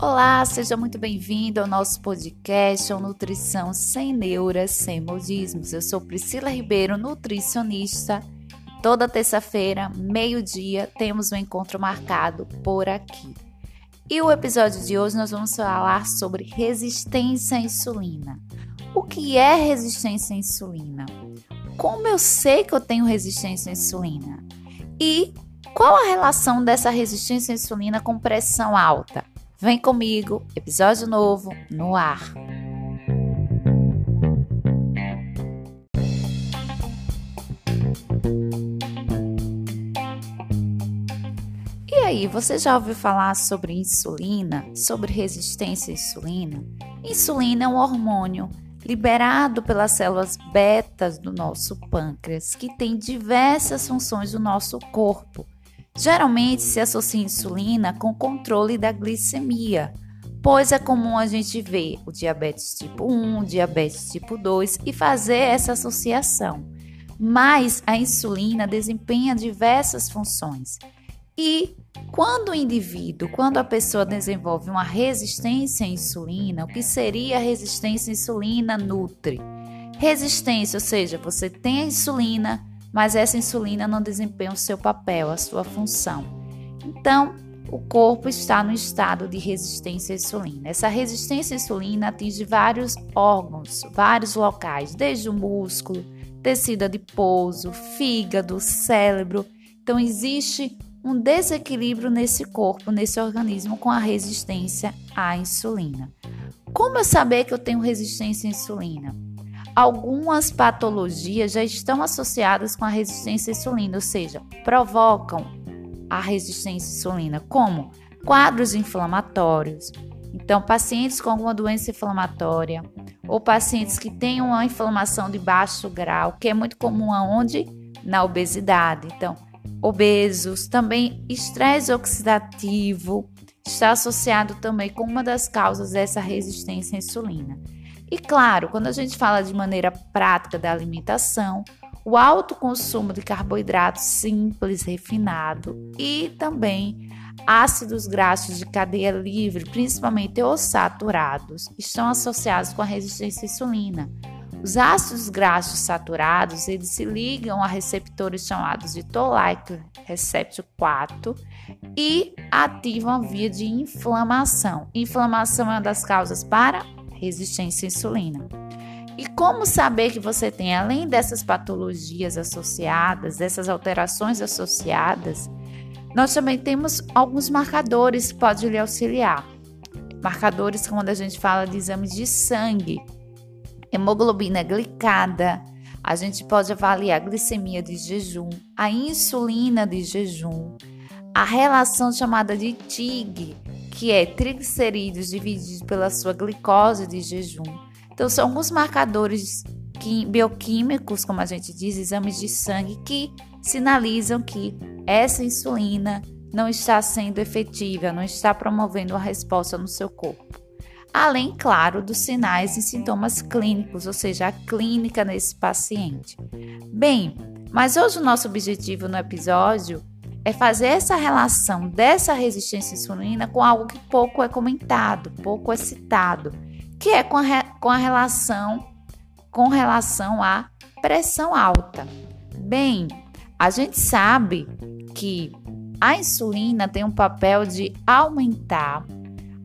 Olá, seja muito bem-vindo ao nosso podcast ou Nutrição Sem Neuras, Sem Modismos. Eu sou Priscila Ribeiro, nutricionista. Toda terça-feira, meio-dia, temos um encontro marcado por aqui. E o episódio de hoje nós vamos falar sobre resistência à insulina. O que é resistência à insulina? Como eu sei que eu tenho resistência à insulina? E qual a relação dessa resistência à insulina com pressão alta? Vem comigo, episódio novo no ar. E aí, você já ouviu falar sobre insulina, sobre resistência à insulina? Insulina é um hormônio liberado pelas células betas do nosso pâncreas, que tem diversas funções do nosso corpo Geralmente se associa insulina com controle da glicemia, pois é comum a gente ver o diabetes tipo 1, diabetes tipo 2 e fazer essa associação. Mas a insulina desempenha diversas funções. E quando o indivíduo, quando a pessoa desenvolve uma resistência à insulina, o que seria a resistência à insulina nutre? Resistência, ou seja, você tem a insulina, mas essa insulina não desempenha o seu papel, a sua função. Então, o corpo está no estado de resistência à insulina. Essa resistência à insulina atinge vários órgãos, vários locais, desde o músculo, tecido adiposo, fígado, cérebro. Então, existe um desequilíbrio nesse corpo, nesse organismo, com a resistência à insulina. Como eu saber que eu tenho resistência à insulina? Algumas patologias já estão associadas com a resistência à insulina, ou seja, provocam a resistência à insulina, como quadros inflamatórios. Então, pacientes com alguma doença inflamatória ou pacientes que têm uma inflamação de baixo grau, que é muito comum aonde? Na obesidade. Então, obesos, também estresse oxidativo está associado também com uma das causas dessa resistência à insulina. E claro, quando a gente fala de maneira prática da alimentação, o alto consumo de carboidrato simples, refinado e também ácidos graxos de cadeia livre, principalmente os saturados, estão associados com a resistência à insulina. Os ácidos graxos saturados, eles se ligam a receptores chamados de Toll-like receptor 4 e ativam a via de inflamação. Inflamação é uma das causas para resistência à insulina. E como saber que você tem, além dessas patologias associadas, dessas alterações associadas, nós também temos alguns marcadores que podem lhe auxiliar. Marcadores quando a gente fala de exames de sangue, hemoglobina glicada, a gente pode avaliar a glicemia de jejum, a insulina de jejum, a relação chamada de TIG, que é triglicerídeos divididos pela sua glicose de jejum. Então, são alguns marcadores bioquímicos, como a gente diz, exames de sangue, que sinalizam que essa insulina não está sendo efetiva, não está promovendo uma resposta no seu corpo. Além, claro, dos sinais e sintomas clínicos, ou seja, a clínica nesse paciente. Bem, mas hoje o nosso objetivo no episódio é fazer essa relação dessa resistência à insulina com algo que pouco é comentado, pouco é citado, que é com a, re, com a relação com relação à pressão alta. Bem, a gente sabe que a insulina tem um papel de aumentar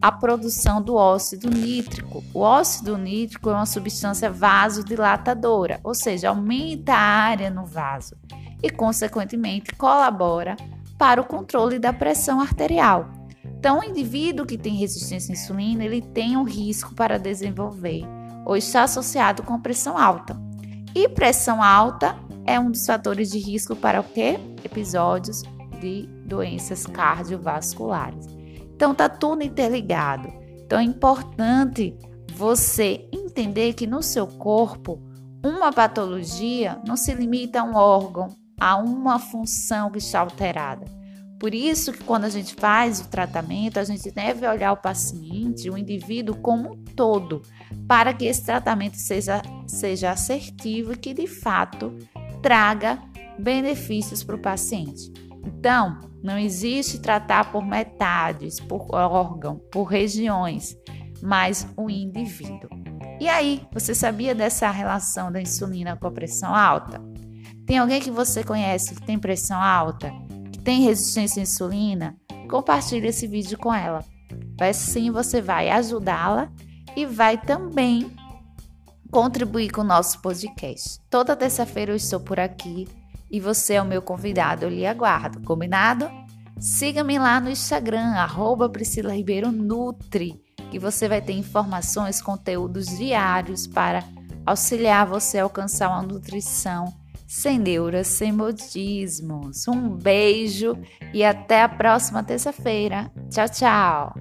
a produção do óxido nítrico. O óxido nítrico é uma substância vasodilatadora, ou seja, aumenta a área no vaso e, consequentemente, colabora para o controle da pressão arterial. Então, o indivíduo que tem resistência à insulina, ele tem um risco para desenvolver ou está associado com pressão alta. E pressão alta é um dos fatores de risco para o quê? Episódios de doenças cardiovasculares. Então, tá tudo interligado. Então, é importante você entender que no seu corpo, uma patologia não se limita a um órgão, a uma função que está alterada. Por isso que quando a gente faz o tratamento, a gente deve olhar o paciente, o indivíduo como um todo, para que esse tratamento seja, seja assertivo e que de fato traga benefícios para o paciente. Então, não existe tratar por metades, por órgão, por regiões, mas o indivíduo. E aí, você sabia dessa relação da insulina com a pressão alta? Tem alguém que você conhece que tem pressão alta, que tem resistência à insulina? Compartilhe esse vídeo com ela. Assim você vai ajudá-la e vai também contribuir com o nosso podcast. Toda terça-feira eu estou por aqui e você é o meu convidado, eu lhe aguardo, combinado? Siga-me lá no Instagram, arroba Priscila Ribeiro Nutri, que você vai ter informações, conteúdos diários para auxiliar você a alcançar uma nutrição sem neuras, sem modismos. Um beijo e até a próxima terça-feira. Tchau, tchau!